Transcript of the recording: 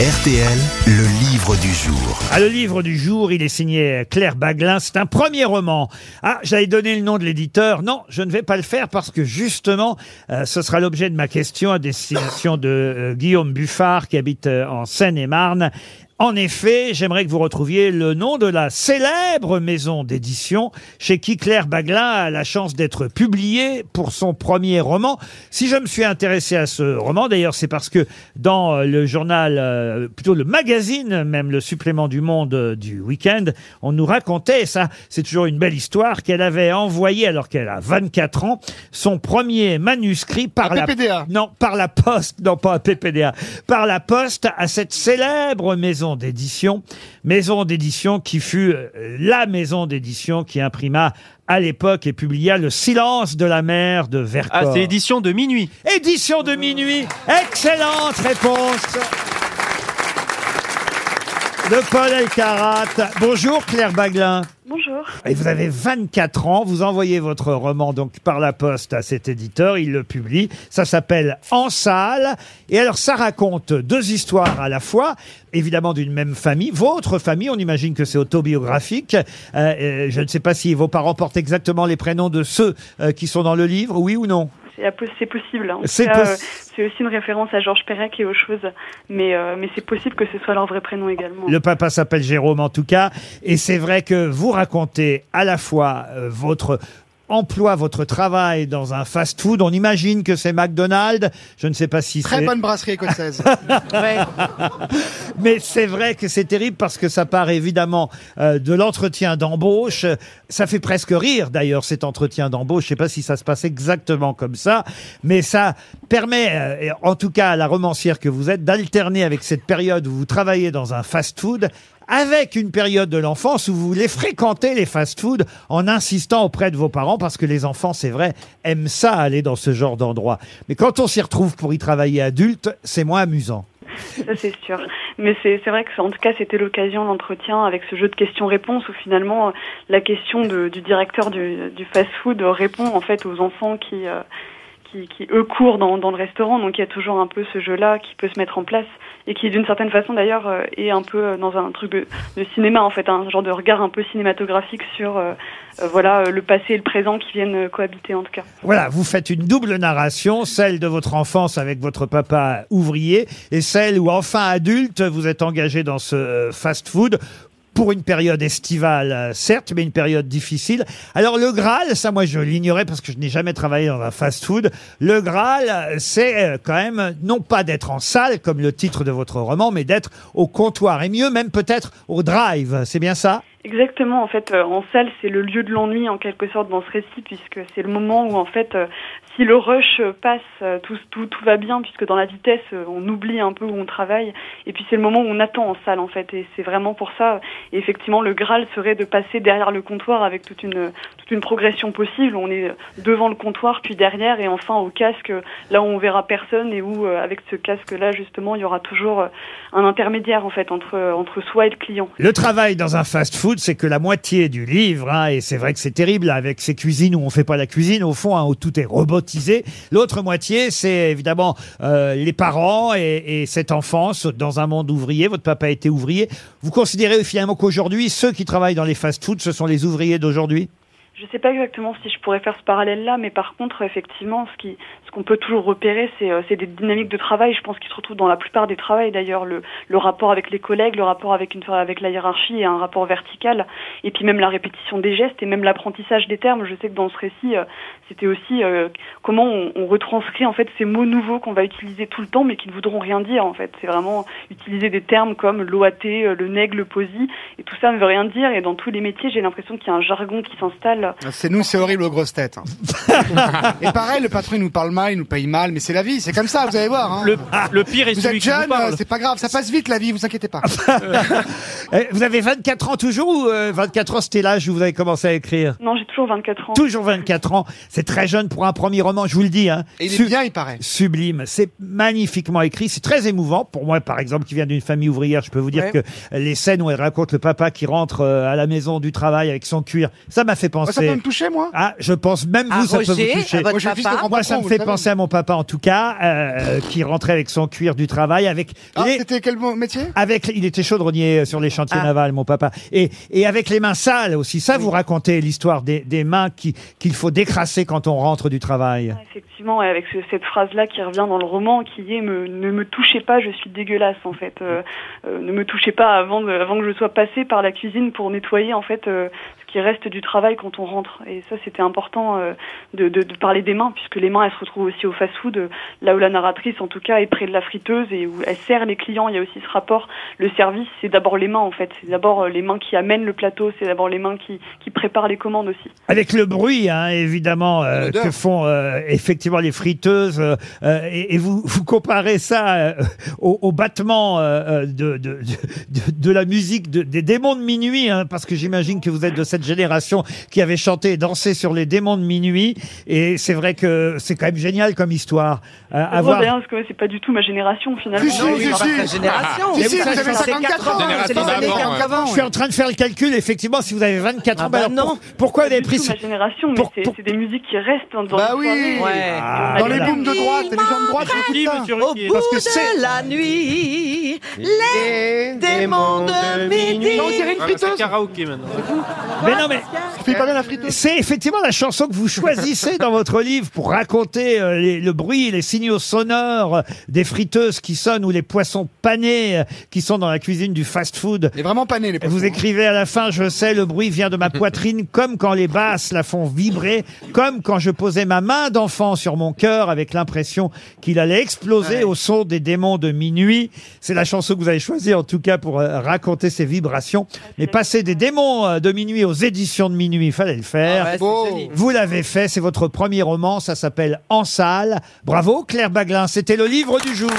RTL, le livre du jour. Ah, le livre du jour, il est signé Claire Baglin. C'est un premier roman. Ah, j'allais donner le nom de l'éditeur. Non, je ne vais pas le faire parce que justement, euh, ce sera l'objet de ma question à destination de euh, Guillaume Buffard qui habite euh, en Seine-et-Marne. En effet, j'aimerais que vous retrouviez le nom de la célèbre maison d'édition chez qui Claire Baglin a la chance d'être publiée pour son premier roman. Si je me suis intéressé à ce roman, d'ailleurs, c'est parce que dans euh, le journal, euh, plutôt le magazine, même le supplément du Monde euh, du week-end, on nous racontait, et ça c'est toujours une belle histoire, qu'elle avait envoyé, alors qu'elle a 24 ans, son premier manuscrit par la... PPDA. Non, par la poste, non pas un PPDA, par la poste à cette célèbre maison d'édition, maison d'édition qui fut euh, la maison d'édition qui imprima à l'époque et publia Le silence de la mer de Vercors. Ah, c'est édition de minuit. Édition de minuit. Excellente réponse de Paul Elkarat. Bonjour Claire Baglin. Bonjour. Et vous avez 24 ans, vous envoyez votre roman donc par la poste à cet éditeur, il le publie, ça s'appelle En salle, et alors ça raconte deux histoires à la fois, évidemment d'une même famille, votre famille, on imagine que c'est autobiographique, Euh, euh, je ne sais pas si vos parents portent exactement les prénoms de ceux euh, qui sont dans le livre, oui ou non? C'est possible. C'est possi- euh, c'est aussi une référence à Georges Perec et aux choses, mais, euh, mais c'est possible que ce soit leur vrai prénom également. Le papa s'appelle Jérôme en tout cas. Et c'est vrai que vous racontez à la fois euh, votre emploi, votre travail dans un fast-food. On imagine que c'est McDonald's. Je ne sais pas si Très c'est... bonne brasserie écossaise. Mais c'est vrai que c'est terrible parce que ça part évidemment euh, de l'entretien d'embauche. Ça fait presque rire d'ailleurs cet entretien d'embauche. Je sais pas si ça se passe exactement comme ça, mais ça permet, euh, et en tout cas à la romancière que vous êtes, d'alterner avec cette période où vous travaillez dans un fast-food avec une période de l'enfance où vous voulez fréquenter les fast-foods en insistant auprès de vos parents parce que les enfants, c'est vrai, aiment ça aller dans ce genre d'endroit. Mais quand on s'y retrouve pour y travailler adulte, c'est moins amusant. Ça, c'est sûr. Mais c'est vrai que, en tout cas, c'était l'occasion d'entretien avec ce jeu de questions-réponses où finalement, euh, la question du directeur du, du fast-food répond en fait aux enfants qui, euh, qui, eux, courent dans, le restaurant. Donc, il y a toujours un peu ce jeu-là qui peut se mettre en place et qui, d'une certaine façon, d'ailleurs, euh, est un peu euh, dans un truc de, cinéma, en fait, un genre de regard un peu cinématographique sur, euh, voilà, le passé et le présent qui viennent cohabiter, en tout cas. Voilà, vous faites une double narration, celle de votre enfance avec votre papa ouvrier et celle où, enfin adulte, vous êtes engagé dans ce fast-food pour une période estivale, euh, certes, mais une période difficile. Alors le Graal, ça moi je l'ignorais parce que je n'ai jamais travaillé dans un fast-food. Le Graal, euh, c'est euh, quand même non pas d'être en salle comme le titre de votre roman, mais d'être au comptoir et mieux même peut-être au drive. C'est bien ça? Exactement, en fait, en salle, c'est le lieu de l'ennui en quelque sorte dans ce récit, puisque c'est le moment où, en fait, si le rush passe, euh, tout, tout, va bien, puisque dans la vitesse, euh, on oublie un peu où on travaille, et puis c'est le moment où on attend en salle, en fait, et c'est vraiment pour ça. Effectivement, le Graal serait de passer derrière le comptoir avec toute une, progression possible. On est devant le comptoir, puis derrière, et enfin au casque, là où on verra personne, et où, euh, avec ce casque-là, justement, il y aura toujours un intermédiaire, en fait, entre, soi et le client. Le travail dans un fast-food, c'est que la moitié du livre, hein, et c'est vrai que c'est terrible avec ces cuisines où on fait pas la cuisine, au fond, hein, où tout est L'autre moitié, c'est évidemment euh, les parents et, et cette enfance dans un monde ouvrier. Votre papa était ouvrier. Vous considérez finalement qu'aujourd'hui, ceux qui travaillent dans les fast-foods, ce sont les ouvriers d'aujourd'hui? Je sais pas exactement si je pourrais faire ce parallèle-là, mais par contre, effectivement, ce qui, ce qu'on peut toujours repérer, c'est, euh, c'est des dynamiques de travail. Je pense qu'ils se retrouvent dans la plupart des travails. D'ailleurs, le, le rapport avec les collègues, le rapport avec une, avec la hiérarchie et un rapport vertical, et puis même la répétition des gestes et même l'apprentissage des termes. Je sais que dans ce récit, euh, c'était aussi euh, comment on, on retranscrit en fait ces mots nouveaux qu'on va utiliser tout le temps, mais qui ne voudront rien dire. En fait, c'est vraiment utiliser des termes comme l'OAT, le neg, le posi, et tout ça ne veut rien dire. Et dans tous les métiers, j'ai l'impression qu'il y a un jargon qui s'installe. C'est nous, c'est horrible aux grosses têtes. hein. Et pareil, le patron nous parle mal, il nous paye mal, mais c'est la vie, c'est comme ça, vous allez voir. hein. Le, le pire est Vous celui êtes qui vous jeune, parle. euh, c'est pas grave, ça passe vite la vie, vous inquiétez pas. Eh, Vous avez 24 ans toujours ou euh, 24 ans c'était l'âge où vous avez commencé à écrire? Non, j'ai toujours 24 ans. Toujours 24 ans. C'est très jeune pour un premier roman, je vous le dis. Hein. Et il est bien, il paraît. Sublime. C'est magnifiquement écrit. C'est très émouvant. Pour moi, par exemple, qui vient d'une famille ouvrière, je peux vous dire Ouais. que les scènes où elle raconte le papa qui rentre euh, à la maison du travail avec son cuir, ça m'a fait penser. ça peut me toucher, moi? Ah, je pense même À vous, ça peut Roger, vous toucher. à votre Moi, papa? ça me fait pensé à mon papa en tout cas, euh, qui rentrait avec son cuir du travail, avec Ah, les, c'était quel mo- métier? avec, il était chaudronnier sur les chantiers navals, mon papa. Et, et avec les mains sales aussi. Ça, vous racontez l'histoire des, des mains qui- qu'il faut décrasser quand on rentre du travail. Effectivement, et avec ce- cette phrase-là qui revient dans le roman, qui est me, ne me touchez pas, je suis dégueulasse en fait. Euh, euh, ne me touchez pas avant, de- avant que je sois passée par la cuisine pour nettoyer en fait euh, qui reste du travail quand on rentre. Et ça, c'était important euh, de, de, de parler des mains, puisque les mains, elles se retrouvent aussi au fast-food, là où la narratrice, en tout cas, est près de la friteuse et où elle sert les clients. Il y a aussi ce rapport. Le service, c'est d'abord les mains en fait. C'est d'abord euh, les mains qui amènent le plateau. C'est d'abord les mains qui, qui préparent les commandes aussi. Avec le bruit, hein, évidemment, euh, que font euh, effectivement les friteuses, et, et vous, vous comparez ça euh, au, au battement de, de, de, de la musique de- des démons de minuit, hein, parce que j'imagine que vous êtes de cette génération qui avait chanté et dansé sur les démons de minuit, et c'est vrai que c'est quand même génial comme histoire. euh, C'est avoir... drôle, d'ailleurs, parce que c'est pas du tout ma génération finalement. Si, si, Non, si, si. enfin, génération. Si, si, vous avez savez, 54 ans. Génération c'est les années d'avant, 80, Je suis en train de faire le calcul, effectivement, si vous avez 24 ans, Ah bah bah alors, non. pour- pourquoi vous avez pris ce... ma génération, mais pour- c'est pour- c'est des musiques qui restent dans, dans Bah les oui. Ouais. Ah, Dans les voilà. booms de droite, les gens de droite, Qui, j'écoute ça. monsieur Au bout Parce que c'est- de la nuit, les démons de midi. On dirait une Ah, C'est friteuse. karaoké maintenant. Mais non, mais Tu fais pas bien la friteuse C'est effectivement la chanson que vous choisissez dans votre livre pour raconter euh, les- le bruit, les signaux sonores euh, des friteuses qui sonnent ou les poissons panés euh, qui sont dans la cuisine du fast-food. Est vraiment pané, les Et Vous poissons. écrivez à la fin, je sais, le bruit vient de ma poitrine, comme quand les basses la font vibrer, comme quand je posais ma main d'enfant sur mon cœur avec l'impression qu'il allait exploser au son des démons de minuit. C'est la chanson que vous avez choisie, en tout cas, pour euh, raconter ces vibrations. Mais passer des démons euh, de minuit aux éditions de minuit, il fallait le faire. Ouais, c'est Beau. joli. Vous l'avez fait, c'est votre premier roman, ça s'appelle En salle. Bravo Claire Baglin, c'était le livre du jour.